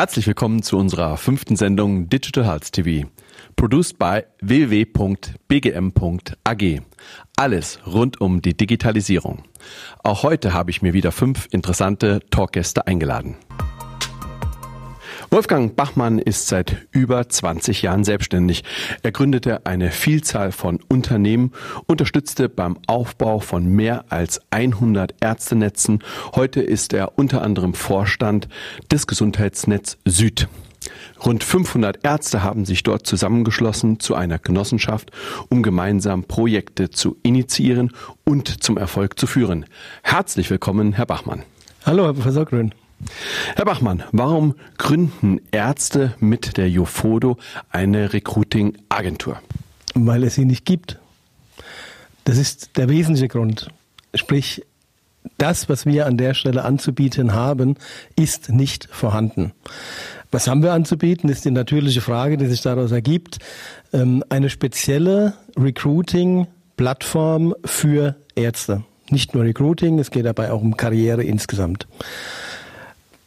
Herzlich willkommen zu unserer fünften Sendung Digital Health TV. Produced by www.bgm.ag. Alles rund um die Digitalisierung. Auch heute habe ich mir wieder fünf interessante Talkgäste eingeladen. Wolfgang Bachmann ist seit über 20 Jahren selbstständig. Er gründete eine Vielzahl von Unternehmen, unterstützte beim Aufbau von mehr als 100 Ärztenetzen. Heute ist er unter anderem Vorstand des Gesundheitsnetz Süd. Rund 500 Ärzte haben sich dort zusammengeschlossen zu einer Genossenschaft, um gemeinsam Projekte zu initiieren und zum Erfolg zu führen. Herzlich willkommen, Herr Bachmann. Hallo, Herr Professor Grün. Herr Bachmann, warum gründen Ärzte mit der Jofodo eine Recruiting-Agentur? Weil es sie nicht gibt. Das ist der wesentliche Grund. Sprich, das, was wir an der Stelle anzubieten haben, ist nicht vorhanden. Was haben wir anzubieten, ist die natürliche Frage, die sich daraus ergibt. Ähm, eine spezielle Recruiting-Plattform für Ärzte. Nicht nur Recruiting, es geht dabei auch um Karriere insgesamt.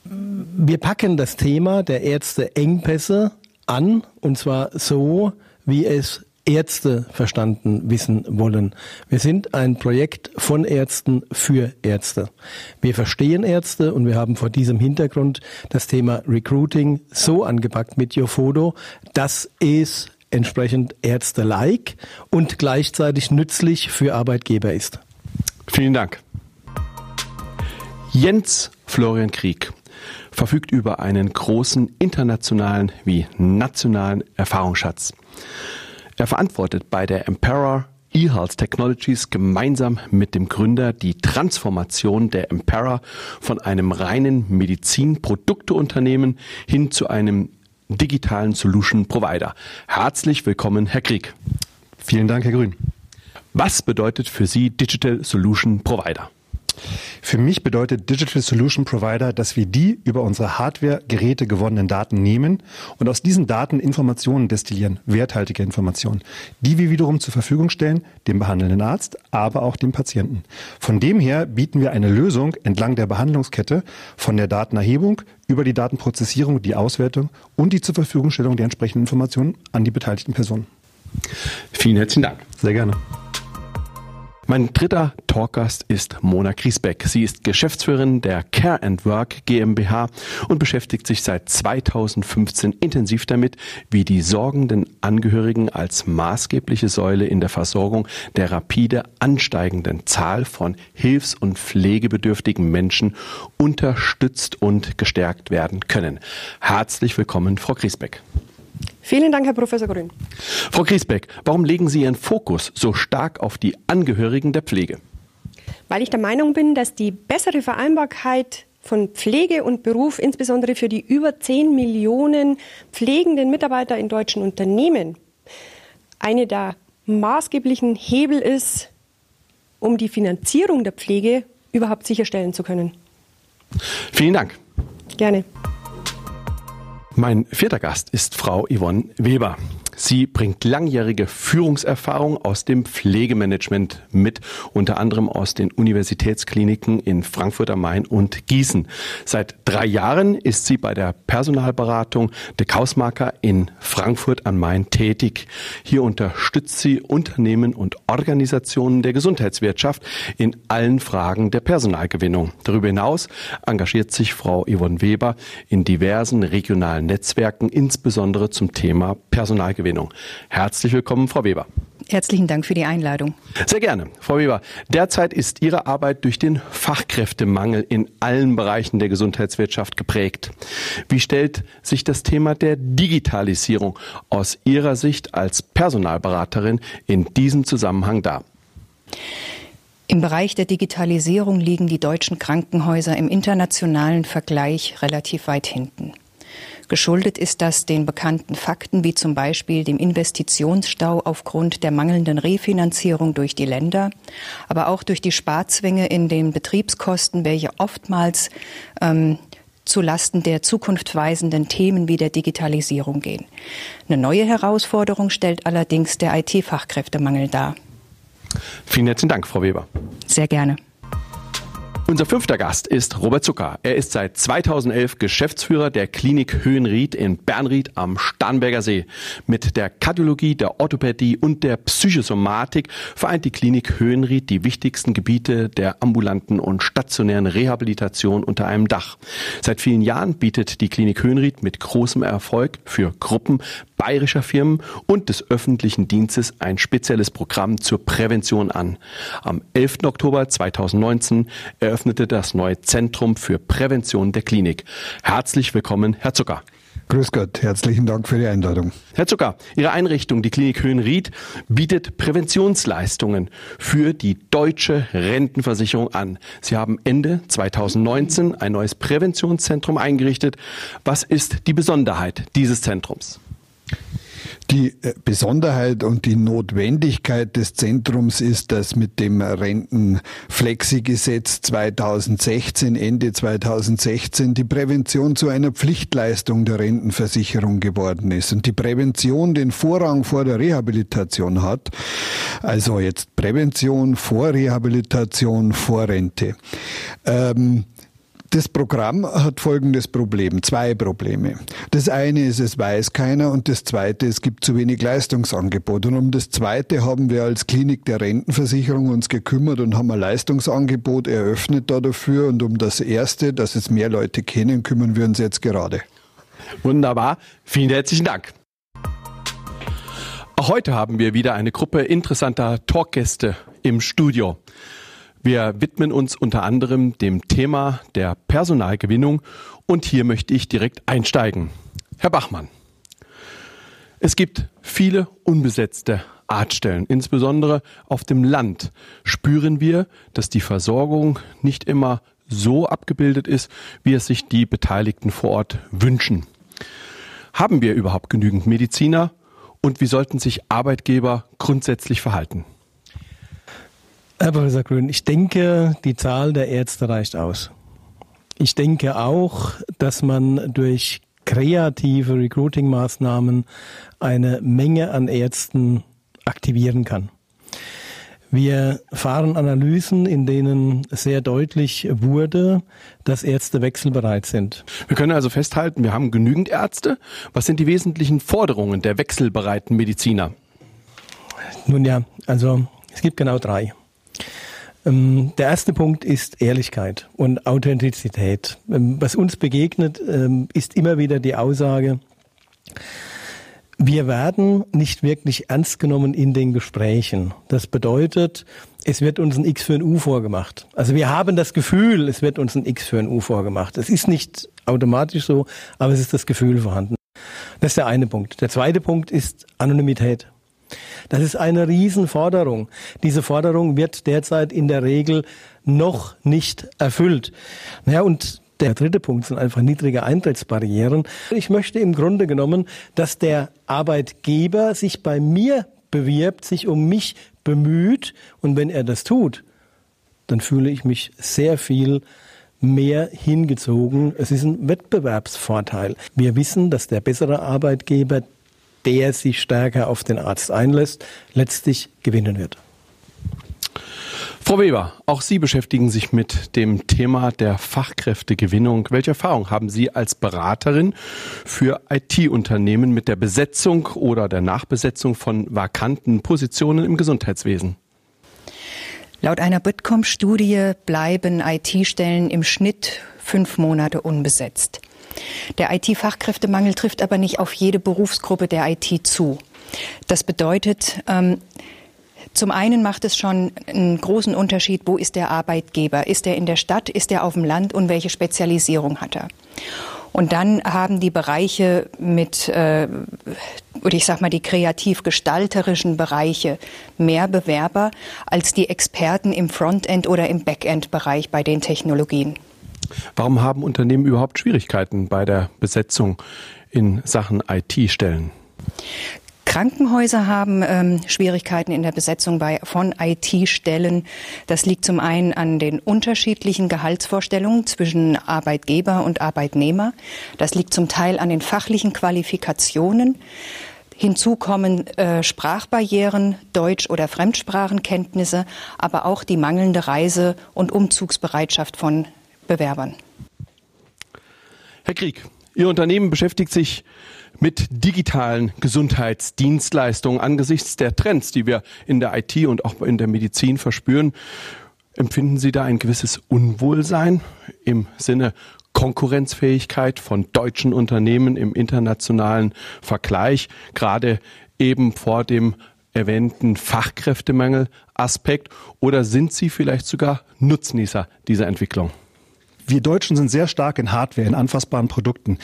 Wir packen das Thema der Ärzte-Engpässe an, und zwar so, wie es Ärzte verstanden wissen wollen. Wir sind ein Projekt von Ärzten für Ärzte. Wir verstehen Ärzte und wir haben vor diesem Hintergrund das Thema Recruiting so angepackt mit Yofodo, dass es entsprechend Ärzte-like und gleichzeitig nützlich für Arbeitgeber ist. Vielen Dank. Jens Florian Krieg verfügt über einen großen internationalen wie nationalen Erfahrungsschatz. Er verantwortet bei der Emperor eHealth Technologies gemeinsam mit dem Gründer die Transformation der Emperor von einem reinen Medizinprodukteunternehmen hin zu einem digitalen Solution Provider. Herzlich willkommen, Herr Krieg. Vielen Dank, Herr Grün. Was bedeutet für Sie Digital Solution Provider? Für mich bedeutet Digital Solution Provider, dass wir die über unsere Hardware-Geräte gewonnenen Daten nehmen und aus diesen Daten Informationen destillieren, werthaltige Informationen, die wir wiederum zur Verfügung stellen, dem behandelnden Arzt, aber auch dem Patienten. Von dem her bieten wir eine Lösung entlang der Behandlungskette von der Datenerhebung über die Datenprozessierung, die Auswertung und die zur Verfügungstellung der entsprechenden Informationen an die beteiligten Personen. Vielen herzlichen Dank. Sehr gerne. Mein dritter Talkgast ist Mona Griesbeck. Sie ist Geschäftsführerin der Care and Work GmbH und beschäftigt sich seit 2015 intensiv damit, wie die sorgenden Angehörigen als maßgebliche Säule in der Versorgung der rapide ansteigenden Zahl von hilfs- und pflegebedürftigen Menschen unterstützt und gestärkt werden können. Herzlich willkommen, Frau Griesbeck. Vielen Dank, Herr Professor Grün. Frau Griesbeck, warum legen Sie Ihren Fokus so stark auf die Angehörigen der Pflege? Weil ich der Meinung bin, dass die bessere Vereinbarkeit von Pflege und Beruf, insbesondere für die über 10 Millionen pflegenden Mitarbeiter in deutschen Unternehmen, eine der maßgeblichen Hebel ist, um die Finanzierung der Pflege überhaupt sicherstellen zu können. Vielen Dank. Gerne. Mein vierter Gast ist Frau Yvonne Weber. Sie bringt langjährige Führungserfahrung aus dem Pflegemanagement mit, unter anderem aus den Universitätskliniken in Frankfurt am Main und Gießen. Seit drei Jahren ist sie bei der Personalberatung De Kausmarker in Frankfurt am Main tätig. Hier unterstützt sie Unternehmen und Organisationen der Gesundheitswirtschaft in allen Fragen der Personalgewinnung. Darüber hinaus engagiert sich Frau Yvonne Weber in diversen regionalen Netzwerken, insbesondere zum Thema Personalgewinnung. Marktgewinnung. Herzlich willkommen, Frau Weber. Herzlichen Dank für die Einladung. Sehr gerne. Frau Weber, derzeit ist Ihre Arbeit durch den Fachkräftemangel in allen Bereichen der Gesundheitswirtschaft geprägt. Wie stellt sich das Thema der Digitalisierung aus Ihrer Sicht als Personalberaterin in diesem Zusammenhang dar? Im Bereich der Digitalisierung liegen die deutschen Krankenhäuser im internationalen Vergleich relativ weit hinten. Geschuldet ist das den bekannten Fakten wie zum Beispiel dem Investitionsstau aufgrund der mangelnden Refinanzierung durch die Länder, aber auch durch die Sparzwänge in den Betriebskosten, welche oftmals ähm, zu Lasten der zukunftsweisenden Themen wie der Digitalisierung gehen. Eine neue Herausforderung stellt allerdings der IT-Fachkräftemangel dar. Vielen herzlichen Dank, Frau Weber. Sehr gerne. Unser fünfter Gast ist Robert Zucker. Er ist seit 2011 Geschäftsführer der Klinik Höhenried in Bernried am Starnberger See. Mit der Kardiologie, der Orthopädie und der Psychosomatik vereint die Klinik Höhenried die wichtigsten Gebiete der ambulanten und stationären Rehabilitation unter einem Dach. Seit vielen Jahren bietet die Klinik Höhenried mit großem Erfolg für Gruppen bayerischer Firmen und des öffentlichen Dienstes ein spezielles Programm zur Prävention an. Am 11. Oktober 2019 eröffnete das neue Zentrum für Prävention der Klinik. Herzlich willkommen, Herr Zucker. Grüß Gott, herzlichen Dank für die Einladung. Herr Zucker, Ihre Einrichtung, die Klinik Höhenried, bietet Präventionsleistungen für die deutsche Rentenversicherung an. Sie haben Ende 2019 ein neues Präventionszentrum eingerichtet. Was ist die Besonderheit dieses Zentrums? Die äh, Besonderheit und die Notwendigkeit des Zentrums ist, dass mit dem Rentenflexi-Gesetz 2016, Ende 2016, die Prävention zu einer Pflichtleistung der Rentenversicherung geworden ist und die Prävention den Vorrang vor der Rehabilitation hat. Also jetzt Prävention vor Rehabilitation vor Rente. Ähm, das Programm hat folgendes Problem, zwei Probleme. Das eine ist, es weiß keiner und das zweite, es gibt zu wenig Leistungsangebot. Und um das zweite haben wir als Klinik der Rentenversicherung uns gekümmert und haben ein Leistungsangebot eröffnet da dafür. Und um das erste, dass es mehr Leute kennen, kümmern wir uns jetzt gerade. Wunderbar. Vielen herzlichen Dank. Heute haben wir wieder eine Gruppe interessanter Talkgäste im Studio. Wir widmen uns unter anderem dem Thema der Personalgewinnung und hier möchte ich direkt einsteigen. Herr Bachmann, es gibt viele unbesetzte Arztstellen. Insbesondere auf dem Land spüren wir, dass die Versorgung nicht immer so abgebildet ist, wie es sich die Beteiligten vor Ort wünschen. Haben wir überhaupt genügend Mediziner und wie sollten sich Arbeitgeber grundsätzlich verhalten? Herr Professor Grün, ich denke, die Zahl der Ärzte reicht aus. Ich denke auch, dass man durch kreative Recruiting-Maßnahmen eine Menge an Ärzten aktivieren kann. Wir fahren Analysen, in denen sehr deutlich wurde, dass Ärzte wechselbereit sind. Wir können also festhalten, wir haben genügend Ärzte. Was sind die wesentlichen Forderungen der wechselbereiten Mediziner? Nun ja, also es gibt genau drei. Ähm, der erste Punkt ist Ehrlichkeit und Authentizität. Ähm, was uns begegnet, ähm, ist immer wieder die Aussage, wir werden nicht wirklich ernst genommen in den Gesprächen. Das bedeutet, es wird uns ein X für ein U vorgemacht. Also wir haben das Gefühl, es wird uns ein X für ein U vorgemacht. Es ist nicht automatisch so, aber es ist das Gefühl vorhanden. Das ist der eine Punkt. Der zweite Punkt ist Anonymität. Das ist eine Riesenforderung. Diese Forderung wird derzeit in der Regel noch nicht erfüllt. Naja, und der dritte Punkt sind einfach niedrige Eintrittsbarrieren. Ich möchte im Grunde genommen, dass der Arbeitgeber sich bei mir bewirbt, sich um mich bemüht und wenn er das tut, dann fühle ich mich sehr viel mehr hingezogen. Es ist ein Wettbewerbsvorteil. Wir wissen, dass der bessere Arbeitgeber der sich stärker auf den Arzt einlässt, letztlich gewinnen wird. Frau Weber, auch Sie beschäftigen sich mit dem Thema der Fachkräftegewinnung. Welche Erfahrung haben Sie als Beraterin für IT-Unternehmen mit der Besetzung oder der Nachbesetzung von vakanten Positionen im Gesundheitswesen? Laut einer Bitkom-Studie bleiben IT-Stellen im Schnitt fünf Monate unbesetzt. Der IT-Fachkräftemangel trifft aber nicht auf jede Berufsgruppe der IT zu. Das bedeutet, ähm, zum einen macht es schon einen großen Unterschied, wo ist der Arbeitgeber? Ist er in der Stadt, ist er auf dem Land und welche Spezialisierung hat er? Und dann haben die Bereiche mit, äh, oder ich sag mal, die kreativ-gestalterischen Bereiche mehr Bewerber als die Experten im Frontend- oder im Backend-Bereich bei den Technologien. Warum haben Unternehmen überhaupt Schwierigkeiten bei der Besetzung in Sachen IT-Stellen? Krankenhäuser haben ähm, Schwierigkeiten in der Besetzung bei, von IT-Stellen. Das liegt zum einen an den unterschiedlichen Gehaltsvorstellungen zwischen Arbeitgeber und Arbeitnehmer. Das liegt zum Teil an den fachlichen Qualifikationen. Hinzu kommen äh, Sprachbarrieren, Deutsch- oder Fremdsprachenkenntnisse, aber auch die mangelnde Reise- und Umzugsbereitschaft von Bewerbern. Herr Krieg, Ihr Unternehmen beschäftigt sich mit digitalen Gesundheitsdienstleistungen angesichts der Trends, die wir in der IT und auch in der Medizin verspüren. Empfinden Sie da ein gewisses Unwohlsein im Sinne Konkurrenzfähigkeit von deutschen Unternehmen im internationalen Vergleich, gerade eben vor dem erwähnten Fachkräftemangel Aspekt oder sind Sie vielleicht sogar Nutznießer dieser Entwicklung? Wir Deutschen sind sehr stark in Hardware, in anfassbaren Produkten.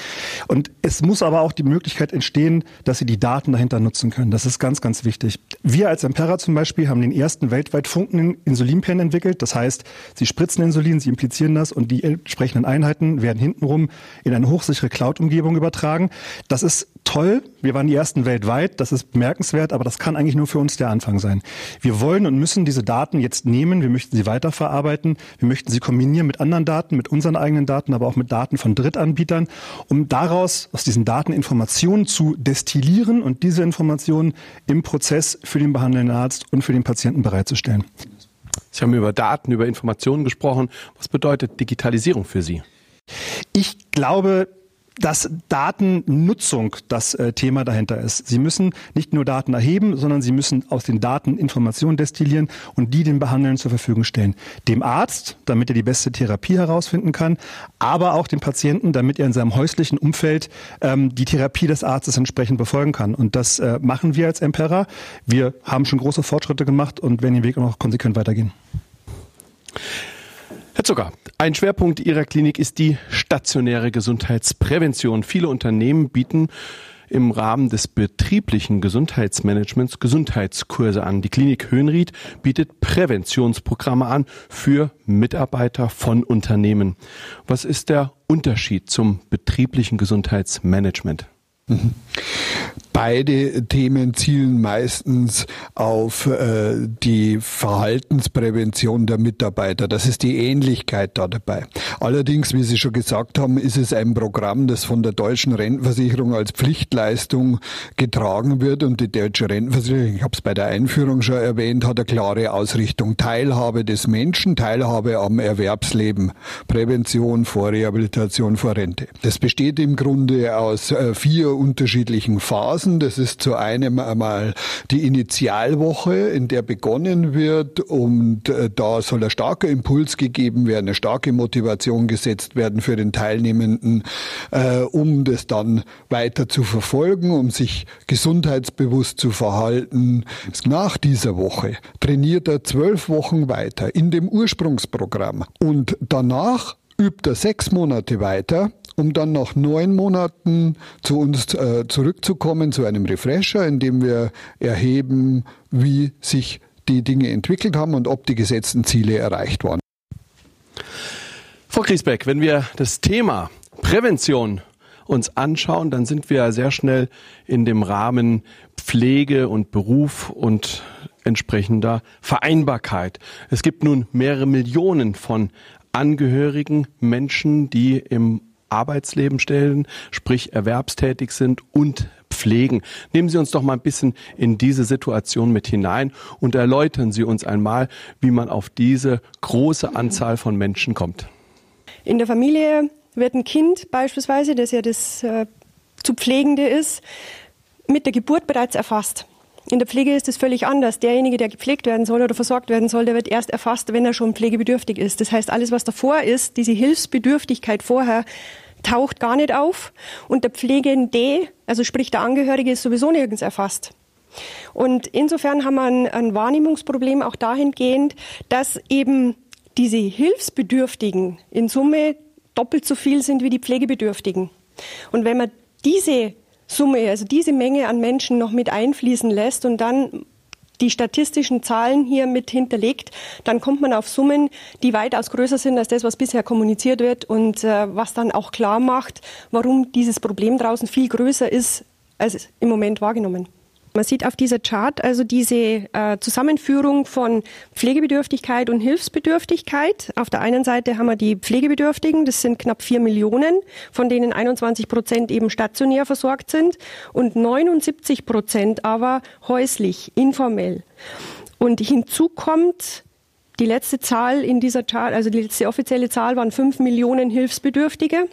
Und es muss aber auch die Möglichkeit entstehen, dass sie die Daten dahinter nutzen können. Das ist ganz, ganz wichtig. Wir als Impera zum Beispiel haben den ersten weltweit funkenden Insulinpen entwickelt. Das heißt, sie spritzen Insulin, sie implizieren das und die entsprechenden Einheiten werden hintenrum in eine hochsichere Cloud-Umgebung übertragen. Das ist toll. Wir waren die ersten weltweit. Das ist bemerkenswert, aber das kann eigentlich nur für uns der Anfang sein. Wir wollen und müssen diese Daten jetzt nehmen. Wir möchten sie weiterverarbeiten. Wir möchten sie kombinieren mit anderen Daten, mit unseren eigenen Daten, aber auch mit Daten von Drittanbietern, um daraus, aus diesen Daten Informationen zu destillieren und diese Informationen im Prozess für den behandelnden Arzt und für den Patienten bereitzustellen. Sie haben über Daten, über Informationen gesprochen. Was bedeutet Digitalisierung für Sie? Ich glaube, dass Datennutzung das äh, Thema dahinter ist. Sie müssen nicht nur Daten erheben, sondern Sie müssen aus den Daten Informationen destillieren und die den Behandelnden zur Verfügung stellen. Dem Arzt, damit er die beste Therapie herausfinden kann, aber auch dem Patienten, damit er in seinem häuslichen Umfeld ähm, die Therapie des Arztes entsprechend befolgen kann. Und das äh, machen wir als Empera. Wir haben schon große Fortschritte gemacht und werden den Weg auch noch konsequent weitergehen. Herr Zucker, ein Schwerpunkt Ihrer Klinik ist die stationäre Gesundheitsprävention. Viele Unternehmen bieten im Rahmen des betrieblichen Gesundheitsmanagements Gesundheitskurse an. Die Klinik Höhenried bietet Präventionsprogramme an für Mitarbeiter von Unternehmen. Was ist der Unterschied zum betrieblichen Gesundheitsmanagement? Mhm. Beide Themen zielen meistens auf äh, die Verhaltensprävention der Mitarbeiter. Das ist die Ähnlichkeit da dabei. Allerdings, wie Sie schon gesagt haben, ist es ein Programm, das von der deutschen Rentenversicherung als Pflichtleistung getragen wird und die deutsche Rentenversicherung, ich habe es bei der Einführung schon erwähnt, hat eine klare Ausrichtung. Teilhabe des Menschen, Teilhabe am Erwerbsleben, Prävention vor Rehabilitation vor Rente. Das besteht im Grunde aus äh, vier unterschiedlichen Phasen. Das ist zu einem einmal die Initialwoche, in der begonnen wird und äh, da soll ein starker Impuls gegeben werden, eine starke Motivation gesetzt werden für den Teilnehmenden, äh, um das dann weiter zu verfolgen, um sich gesundheitsbewusst zu verhalten. Nach dieser Woche trainiert er zwölf Wochen weiter in dem Ursprungsprogramm und danach übt er sechs Monate weiter um dann nach neun Monaten zu uns äh, zurückzukommen, zu einem Refresher, in dem wir erheben, wie sich die Dinge entwickelt haben und ob die gesetzten Ziele erreicht waren. Frau Griesbeck, wenn wir das Thema Prävention uns anschauen, dann sind wir sehr schnell in dem Rahmen Pflege und Beruf und entsprechender Vereinbarkeit. Es gibt nun mehrere Millionen von Angehörigen, Menschen, die im Arbeitsleben stellen, sprich erwerbstätig sind und pflegen. Nehmen Sie uns doch mal ein bisschen in diese Situation mit hinein und erläutern Sie uns einmal, wie man auf diese große Anzahl von Menschen kommt. In der Familie wird ein Kind beispielsweise, das ja das äh, zu Pflegende ist, mit der Geburt bereits erfasst. In der Pflege ist es völlig anders. Derjenige, der gepflegt werden soll oder versorgt werden soll, der wird erst erfasst, wenn er schon pflegebedürftig ist. Das heißt, alles, was davor ist, diese Hilfsbedürftigkeit vorher, taucht gar nicht auf. Und der Pflegende, also sprich der Angehörige, ist sowieso nirgends erfasst. Und insofern haben wir ein, ein Wahrnehmungsproblem auch dahingehend, dass eben diese Hilfsbedürftigen in Summe doppelt so viel sind wie die Pflegebedürftigen. Und wenn man diese Summe, also diese Menge an Menschen noch mit einfließen lässt und dann die statistischen Zahlen hier mit hinterlegt, dann kommt man auf Summen, die weitaus größer sind als das, was bisher kommuniziert wird und äh, was dann auch klar macht, warum dieses Problem draußen viel größer ist als im Moment wahrgenommen. Man sieht auf dieser Chart also diese äh, Zusammenführung von Pflegebedürftigkeit und Hilfsbedürftigkeit. Auf der einen Seite haben wir die Pflegebedürftigen, das sind knapp vier Millionen, von denen 21 Prozent eben stationär versorgt sind und 79 Prozent aber häuslich, informell. Und hinzu kommt die letzte Zahl in dieser Chart, also die letzte offizielle Zahl waren fünf Millionen Hilfsbedürftige,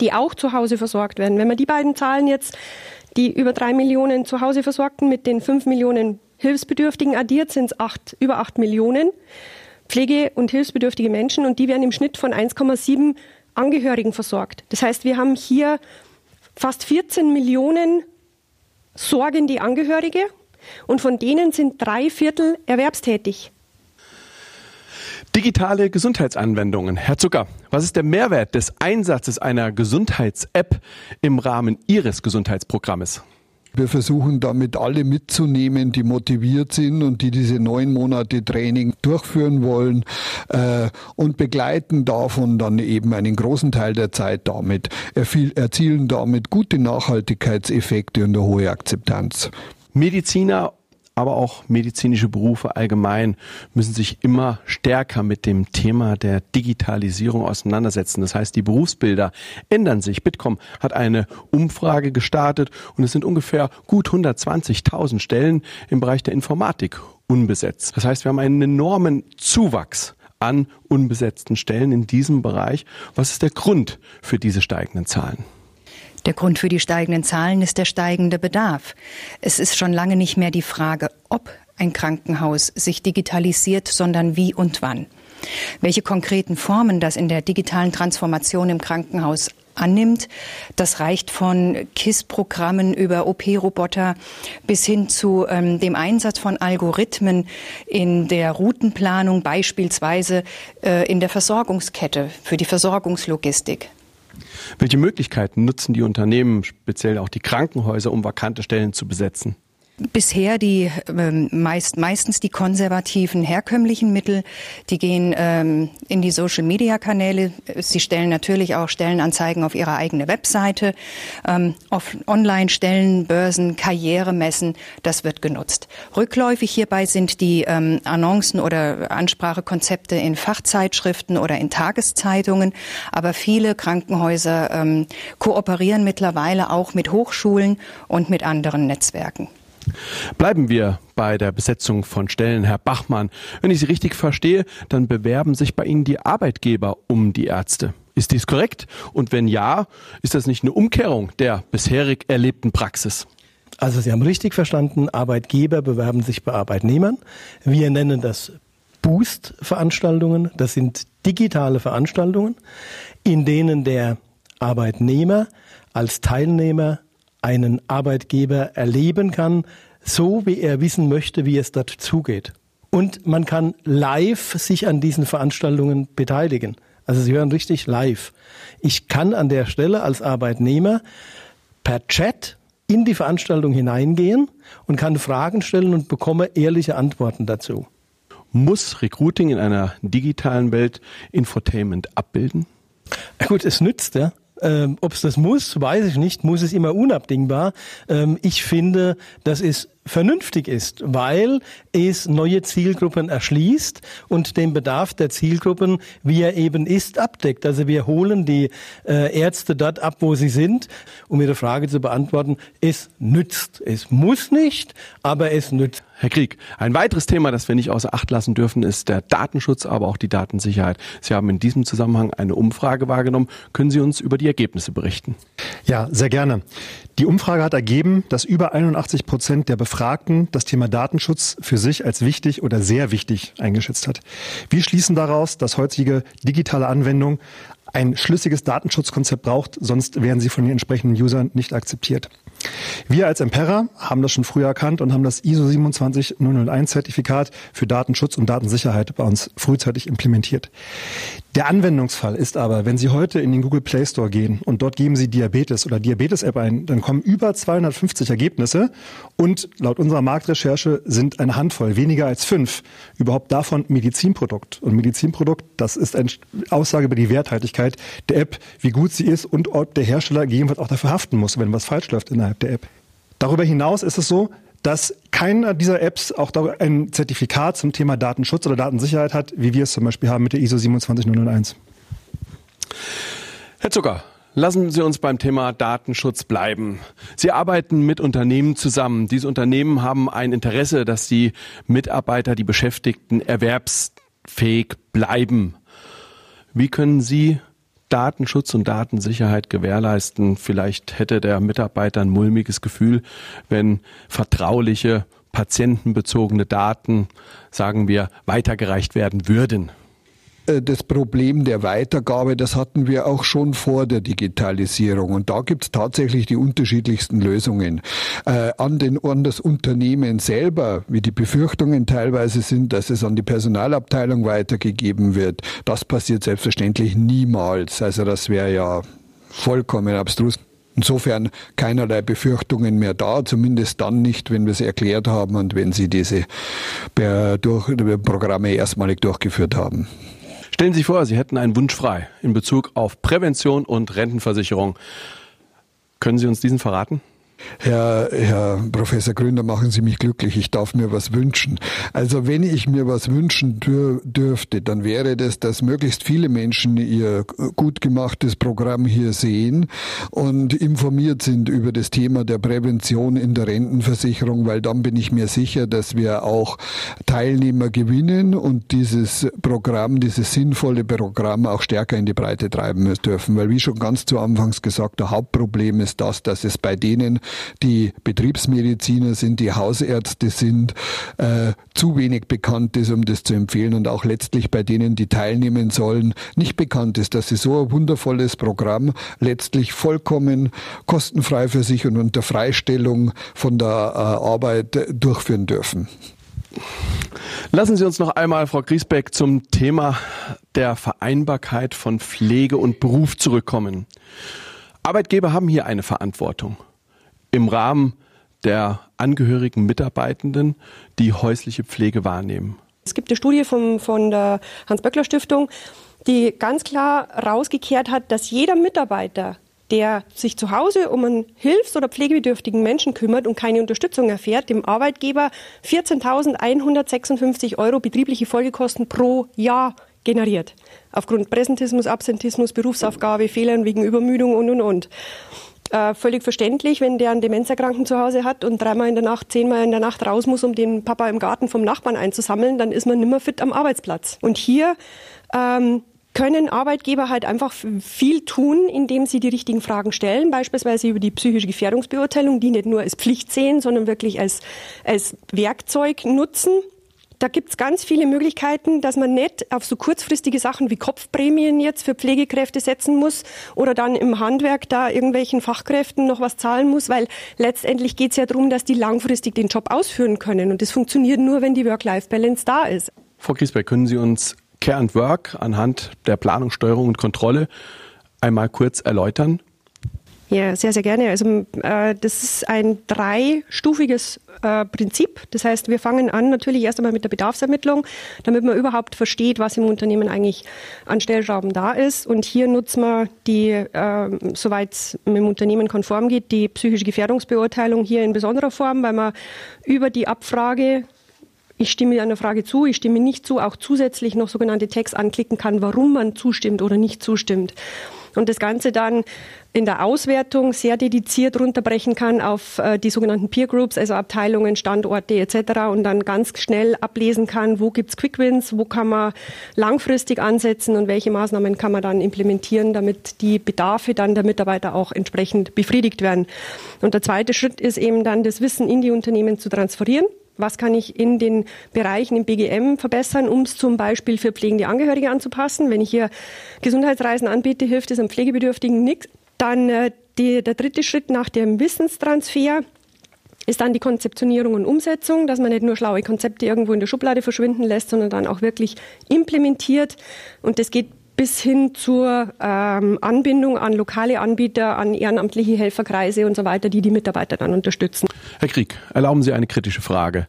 die auch zu Hause versorgt werden. Wenn man die beiden Zahlen jetzt die über drei Millionen zu Hause Versorgten mit den fünf Millionen Hilfsbedürftigen addiert, sind es acht, über acht Millionen Pflege- und hilfsbedürftige Menschen und die werden im Schnitt von 1,7 Angehörigen versorgt. Das heißt, wir haben hier fast 14 Millionen sorgende Angehörige und von denen sind drei Viertel erwerbstätig. Digitale Gesundheitsanwendungen. Herr Zucker, was ist der Mehrwert des Einsatzes einer Gesundheits-App im Rahmen Ihres Gesundheitsprogrammes? Wir versuchen damit alle mitzunehmen, die motiviert sind und die diese neun Monate Training durchführen wollen äh, und begleiten davon dann eben einen großen Teil der Zeit damit, erzielen damit gute Nachhaltigkeitseffekte und eine hohe Akzeptanz. Mediziner aber auch medizinische Berufe allgemein müssen sich immer stärker mit dem Thema der Digitalisierung auseinandersetzen. Das heißt, die Berufsbilder ändern sich. Bitkom hat eine Umfrage gestartet und es sind ungefähr gut 120.000 Stellen im Bereich der Informatik unbesetzt. Das heißt, wir haben einen enormen Zuwachs an unbesetzten Stellen in diesem Bereich. Was ist der Grund für diese steigenden Zahlen? Der Grund für die steigenden Zahlen ist der steigende Bedarf. Es ist schon lange nicht mehr die Frage, ob ein Krankenhaus sich digitalisiert, sondern wie und wann. Welche konkreten Formen das in der digitalen Transformation im Krankenhaus annimmt. Das reicht von KISS-Programmen über OP-Roboter bis hin zu ähm, dem Einsatz von Algorithmen in der Routenplanung, beispielsweise äh, in der Versorgungskette für die Versorgungslogistik. Welche Möglichkeiten nutzen die Unternehmen, speziell auch die Krankenhäuser, um vakante Stellen zu besetzen? Bisher die ähm, meist, meistens die konservativen herkömmlichen Mittel, die gehen ähm, in die Social Media Kanäle. Sie stellen natürlich auch Stellenanzeigen auf ihre eigene Webseite, ähm, auf Online-Stellen, Börsen, Karrieremessen. Das wird genutzt. Rückläufig hierbei sind die ähm, Annoncen oder Ansprachekonzepte in Fachzeitschriften oder in Tageszeitungen. Aber viele Krankenhäuser ähm, kooperieren mittlerweile auch mit Hochschulen und mit anderen Netzwerken. Bleiben wir bei der Besetzung von Stellen, Herr Bachmann. Wenn ich Sie richtig verstehe, dann bewerben sich bei Ihnen die Arbeitgeber um die Ärzte. Ist dies korrekt? Und wenn ja, ist das nicht eine Umkehrung der bisherig erlebten Praxis? Also Sie haben richtig verstanden, Arbeitgeber bewerben sich bei Arbeitnehmern. Wir nennen das Boost-Veranstaltungen. Das sind digitale Veranstaltungen, in denen der Arbeitnehmer als Teilnehmer einen Arbeitgeber erleben kann, so wie er wissen möchte, wie es dort zugeht. Und man kann live sich an diesen Veranstaltungen beteiligen. Also Sie hören richtig live. Ich kann an der Stelle als Arbeitnehmer per Chat in die Veranstaltung hineingehen und kann Fragen stellen und bekomme ehrliche Antworten dazu. Muss Recruiting in einer digitalen Welt Infotainment abbilden? Gut, es nützt, ja. Ähm, Ob es das muss, weiß ich nicht. Muss es immer unabdingbar. Ähm, ich finde, dass es vernünftig ist, weil es neue Zielgruppen erschließt und den Bedarf der Zielgruppen, wie er eben ist, abdeckt. Also wir holen die äh, Ärzte dort ab, wo sie sind, um Ihre Frage zu beantworten. Es nützt. Es muss nicht, aber es nützt. Herr Krieg, ein weiteres Thema, das wir nicht außer Acht lassen dürfen, ist der Datenschutz, aber auch die Datensicherheit. Sie haben in diesem Zusammenhang eine Umfrage wahrgenommen. Können Sie uns über die Ergebnisse berichten? Ja, sehr gerne. Die Umfrage hat ergeben, dass über 81 Prozent der Befragten das Thema Datenschutz für sich als wichtig oder sehr wichtig eingeschätzt hat. Wir schließen daraus, dass heutige digitale Anwendung ein schlüssiges Datenschutzkonzept braucht, sonst werden sie von den entsprechenden Usern nicht akzeptiert. Wir als Empera haben das schon früher erkannt und haben das ISO 27001 Zertifikat für Datenschutz und Datensicherheit bei uns frühzeitig implementiert. Der Anwendungsfall ist aber, wenn Sie heute in den Google Play Store gehen und dort geben Sie Diabetes oder Diabetes App ein, dann kommen über 250 Ergebnisse und laut unserer Marktrecherche sind eine Handvoll, weniger als fünf, überhaupt davon Medizinprodukt. Und Medizinprodukt, das ist eine Aussage über die Werthaltigkeit der App, wie gut sie ist und ob der Hersteller gegebenenfalls auch dafür haften muss, wenn was falsch läuft innerhalb der App. Darüber hinaus ist es so, dass keiner dieser Apps auch ein Zertifikat zum Thema Datenschutz oder Datensicherheit hat, wie wir es zum Beispiel haben mit der ISO 27001. Herr Zucker, Lassen Sie uns beim Thema Datenschutz bleiben. Sie arbeiten mit Unternehmen zusammen. Diese Unternehmen haben ein Interesse, dass die Mitarbeiter, die Beschäftigten erwerbsfähig bleiben. Wie können Sie Datenschutz und Datensicherheit gewährleisten? Vielleicht hätte der Mitarbeiter ein mulmiges Gefühl, wenn vertrauliche, patientenbezogene Daten, sagen wir, weitergereicht werden würden. Äh, das Problem der Weitergabe, das hatten wir auch schon vor der Digitalisierung. Und da gibt es tatsächlich die unterschiedlichsten Lösungen. Äh, an, den, an das Unternehmen selber, wie die Befürchtungen teilweise sind, dass es an die Personalabteilung weitergegeben wird, das passiert selbstverständlich niemals. Also das wäre ja vollkommen abstrus. Insofern keinerlei Befürchtungen mehr da, zumindest dann nicht, wenn wir sie erklärt haben und wenn sie diese Programme erstmalig durchgeführt haben. Stellen Sie sich vor, Sie hätten einen Wunsch frei in Bezug auf Prävention und Rentenversicherung. Können Sie uns diesen verraten? Herr, Herr Professor Gründer, machen Sie mich glücklich. Ich darf mir was wünschen. Also wenn ich mir was wünschen dür dürfte, dann wäre das, dass möglichst viele Menschen Ihr gut gemachtes Programm hier sehen und informiert sind über das Thema der Prävention in der Rentenversicherung, weil dann bin ich mir sicher, dass wir auch Teilnehmer gewinnen und dieses Programm, dieses sinnvolle Programm auch stärker in die Breite treiben dürfen. Weil wie schon ganz zu Anfangs gesagt, der Hauptproblem ist das, dass es bei denen die Betriebsmediziner sind, die Hausärzte sind, äh, zu wenig bekannt ist, um das zu empfehlen und auch letztlich bei denen, die teilnehmen sollen, nicht bekannt ist, dass sie so ein wundervolles Programm letztlich vollkommen kostenfrei für sich und unter Freistellung von der äh, Arbeit durchführen dürfen. Lassen Sie uns noch einmal, Frau Griesbeck, zum Thema der Vereinbarkeit von Pflege und Beruf zurückkommen. Arbeitgeber haben hier eine Verantwortung im Rahmen der angehörigen Mitarbeitenden, die häusliche Pflege wahrnehmen. Es gibt eine Studie vom, von der Hans-Böckler-Stiftung, die ganz klar rausgekehrt hat, dass jeder Mitarbeiter, der sich zu Hause um einen hilfs- oder pflegebedürftigen Menschen kümmert und keine Unterstützung erfährt, dem Arbeitgeber 14.156 Euro betriebliche Folgekosten pro Jahr generiert. Aufgrund Präsentismus, Absentismus, Berufsaufgabe, Fehlern wegen Übermüdung und, und, und äh, völlig verständlich, wenn der einen Demenzerkranken zu Hause hat und dreimal in der Nacht, zehnmal in der Nacht raus muss, um den Papa im Garten vom Nachbarn einzusammeln, dann ist man nimmer fit am Arbeitsplatz. Und hier ähm, können Arbeitgeber halt einfach viel tun, indem sie die richtigen Fragen stellen, beispielsweise über die psychische Gefährdungsbeurteilung, die nicht nur als Pflicht sehen, sondern wirklich als, als Werkzeug nutzen da gibt es ganz viele Möglichkeiten, dass man nicht auf so kurzfristige Sachen wie Kopfprämien jetzt für Pflegekräfte setzen muss oder dann im Handwerk da irgendwelchen Fachkräften noch was zahlen muss, weil letztendlich geht es ja darum, dass die langfristig den Job ausführen können. Und das funktioniert nur, wenn die Work-Life-Balance da ist. Frau Griesbeck, können Sie uns Care and Work anhand der Planung, Steuerung und Kontrolle einmal kurz erläutern? Ja, sehr, sehr gerne. Also äh, das ist ein dreistufiges äh, Prinzip. Das heißt, wir fangen an natürlich erst einmal mit der Bedarfsermittlung, damit man überhaupt versteht, was im Unternehmen eigentlich an Stellschrauben da ist. Und hier nutzen wir die, äh, soweit es mit dem Unternehmen konform geht, die psychische Gefährdungsbeurteilung hier in besonderer Form, weil man über die Abfrage ich stimme einer Frage zu, ich stimme nicht zu, auch zusätzlich noch sogenannte Tags anklicken kann, warum man zustimmt oder nicht zustimmt und das Ganze dann in der Auswertung sehr dediziert runterbrechen kann auf äh, die sogenannten Peer Groups, also Abteilungen, Standorte etc. und dann ganz schnell ablesen kann, wo gibt's Quick Wins, wo kann man langfristig ansetzen und welche Maßnahmen kann man dann implementieren, damit die Bedarfe dann der Mitarbeiter auch entsprechend befriedigt werden. Und der zweite Schritt ist eben dann das Wissen in die Unternehmen zu transferieren was kann ich in den Bereichen im BGM verbessern, um es zum Beispiel für pflegende Angehörige anzupassen. Wenn ich hier Gesundheitsreisen anbiete, hilft es am Pflegebedürftigen nichts. Dann äh, die, der dritte Schritt nach dem Wissenstransfer ist dann die Konzeptionierung und Umsetzung, dass man nicht nur schlaue Konzepte irgendwo in der Schublade verschwinden lässt, sondern dann auch wirklich implementiert. Und das geht bis hin zur ähm, Anbindung an lokale Anbieter, an ehrenamtliche Helferkreise und so weiter, die die Mitarbeiter dann unterstützen. Herr Krieg, erlauben Sie eine kritische Frage.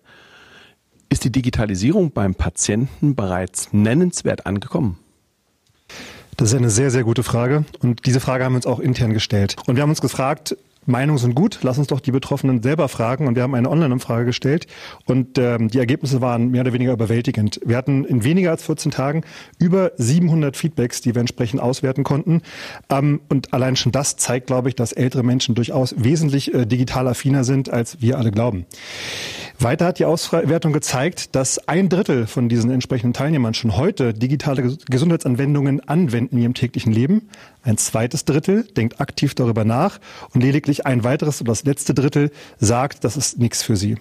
Ist die Digitalisierung beim Patienten bereits nennenswert angekommen? Das ist eine sehr, sehr gute Frage. Und diese Frage haben wir uns auch intern gestellt. Und wir haben uns gefragt, Meinungen sind gut, lass uns doch die Betroffenen selber fragen. Und wir haben eine Online-Umfrage gestellt und ähm, die Ergebnisse waren mehr oder weniger überwältigend. Wir hatten in weniger als 14 Tagen über 700 Feedbacks, die wir entsprechend auswerten konnten. Ähm, und allein schon das zeigt, glaube ich, dass ältere Menschen durchaus wesentlich äh, digital affiner sind, als wir alle glauben. Weiter hat die Auswertung gezeigt, dass ein Drittel von diesen entsprechenden Teilnehmern schon heute digitale Gesundheitsanwendungen anwenden in ihrem täglichen Leben. Ein zweites Drittel denkt aktiv darüber nach und lediglich ein weiteres oder das letzte Drittel sagt, das ist nichts für sie.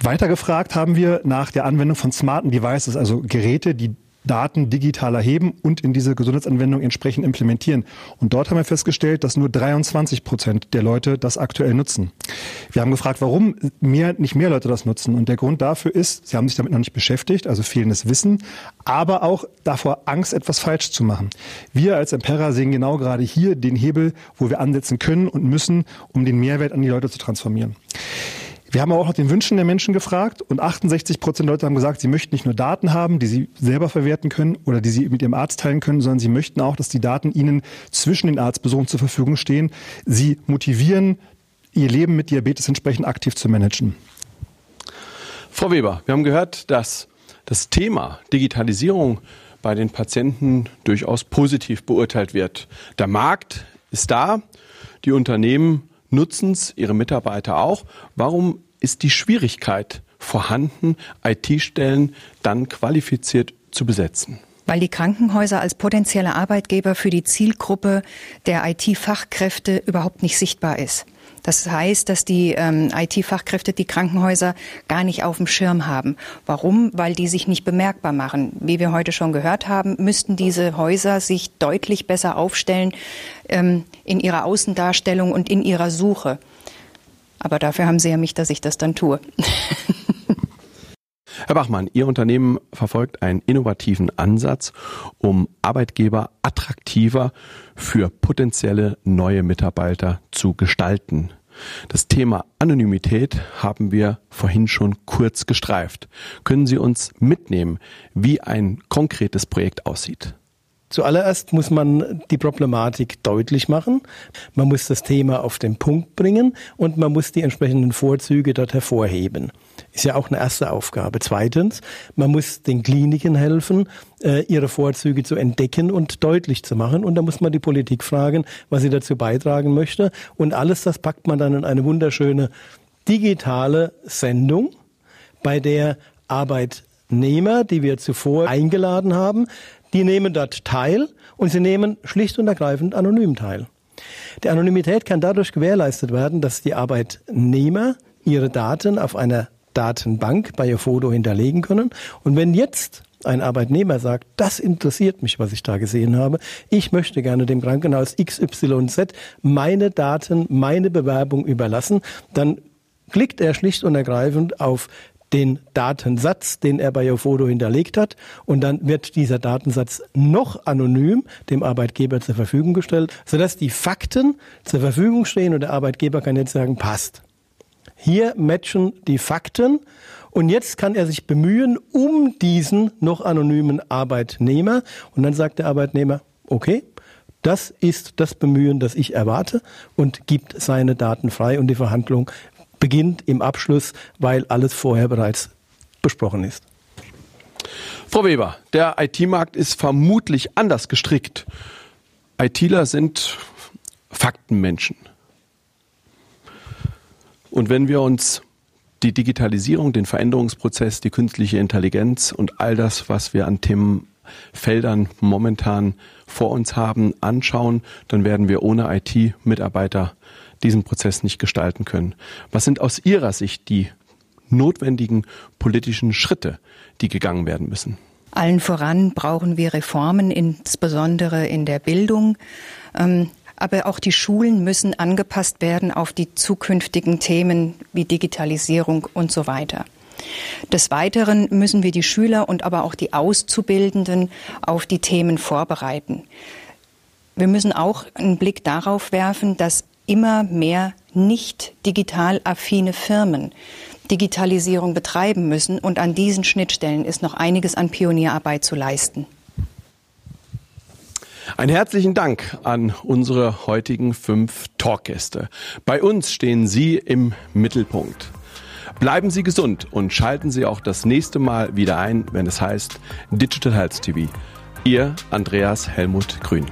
Weiter gefragt haben wir nach der Anwendung von smarten Devices, also Geräte, die Daten digital erheben und in diese Gesundheitsanwendung entsprechend implementieren. Und dort haben wir festgestellt, dass nur 23 Prozent der Leute das aktuell nutzen. Wir haben gefragt, warum mehr, nicht mehr Leute das nutzen. Und der Grund dafür ist, sie haben sich damit noch nicht beschäftigt, also fehlendes Wissen, aber auch davor Angst, etwas falsch zu machen. Wir als Impera sehen genau gerade hier den Hebel, wo wir ansetzen können und müssen, um den Mehrwert an die Leute zu transformieren. Wir haben auch noch den Wünschen der Menschen gefragt und 68 Prozent der Leute haben gesagt, sie möchten nicht nur Daten haben, die sie selber verwerten können oder die sie mit ihrem Arzt teilen können, sondern sie möchten auch, dass die Daten ihnen zwischen den Arztbesuchen zur Verfügung stehen. Sie motivieren, ihr Leben mit Diabetes entsprechend aktiv zu managen. Frau Weber, wir haben gehört, dass das Thema Digitalisierung bei den Patienten durchaus positiv beurteilt wird. Der Markt ist da, die Unternehmen nutzen es, ihre Mitarbeiter auch. Warum ist die Schwierigkeit vorhanden, IT-Stellen dann qualifiziert zu besetzen? Weil die Krankenhäuser als potenzielle Arbeitgeber für die Zielgruppe der IT-Fachkräfte überhaupt nicht sichtbar ist. Das heißt, dass die ähm, IT-Fachkräfte die Krankenhäuser gar nicht auf dem Schirm haben. Warum? Weil die sich nicht bemerkbar machen. Wie wir heute schon gehört haben, müssten diese Häuser sich deutlich besser aufstellen ähm, in ihrer Außendarstellung und in ihrer Suche. Aber dafür haben Sie ja mich, dass ich das dann tue. Herr Bachmann, Ihr Unternehmen verfolgt einen innovativen Ansatz, um Arbeitgeber attraktiver für potenzielle neue Mitarbeiter zu gestalten. Das Thema Anonymität haben wir vorhin schon kurz gestreift. Können Sie uns mitnehmen, wie ein konkretes Projekt aussieht? Zuallererst muss man die Problematik deutlich machen. Man muss das Thema auf den Punkt bringen und man muss die entsprechenden Vorzüge dort hervorheben. Ist ja auch eine erste Aufgabe. Zweitens, man muss den Kliniken helfen, äh, ihre Vorzüge zu entdecken und deutlich zu machen. Und da muss man die Politik fragen, was sie dazu beitragen möchte. Und alles das packt man dann in eine wunderschöne digitale Sendung, bei der Arbeitnehmer, die wir zuvor eingeladen haben, die nehmen dort teil und sie nehmen schlicht und ergreifend anonym teil. Die Anonymität kann dadurch gewährleistet werden, dass die Arbeitnehmer ihre Daten auf einer Datenbank bei Foto hinterlegen können. Und wenn jetzt ein Arbeitnehmer sagt, das interessiert mich, was ich da gesehen habe, ich möchte gerne dem Krankenhaus XYZ meine Daten, meine Bewerbung überlassen, dann klickt er schlicht und ergreifend auf den Datensatz, den er bei Yofodo hinterlegt hat. Und dann wird dieser Datensatz noch anonym dem Arbeitgeber zur Verfügung gestellt, sodass die Fakten zur Verfügung stehen und der Arbeitgeber kann jetzt sagen, passt. Hier matchen die Fakten und jetzt kann er sich bemühen um diesen noch anonymen Arbeitnehmer. Und dann sagt der Arbeitnehmer, okay, das ist das Bemühen, das ich erwarte und gibt seine Daten frei und die Verhandlung beginnt im Abschluss, weil alles vorher bereits besprochen ist. Frau Weber, der IT-Markt ist vermutlich anders gestrickt. ITler sind Faktenmenschen. Und wenn wir uns die Digitalisierung, den Veränderungsprozess, die künstliche Intelligenz und all das, was wir an Themenfeldern momentan vor uns haben, anschauen, dann werden wir ohne IT-Mitarbeiter diesen Prozess nicht gestalten können. Was sind aus Ihrer Sicht die notwendigen politischen Schritte, die gegangen werden müssen? Allen voran brauchen wir Reformen, insbesondere in der Bildung. Ähm, aber auch die Schulen müssen angepasst werden auf die zukünftigen Themen wie Digitalisierung und so weiter. Des Weiteren müssen wir die Schüler und aber auch die Auszubildenden auf die Themen vorbereiten. Wir müssen auch einen Blick darauf werfen, dass immer mehr nicht digital affine Firmen Digitalisierung betreiben müssen. Und an diesen Schnittstellen ist noch einiges an Pionierarbeit zu leisten. Einen herzlichen Dank an unsere heutigen fünf Talkgäste. Bei uns stehen Sie im Mittelpunkt. Bleiben Sie gesund und schalten Sie auch das nächste Mal wieder ein, wenn es heißt Digital Health TV. Ihr Andreas Helmut Grün.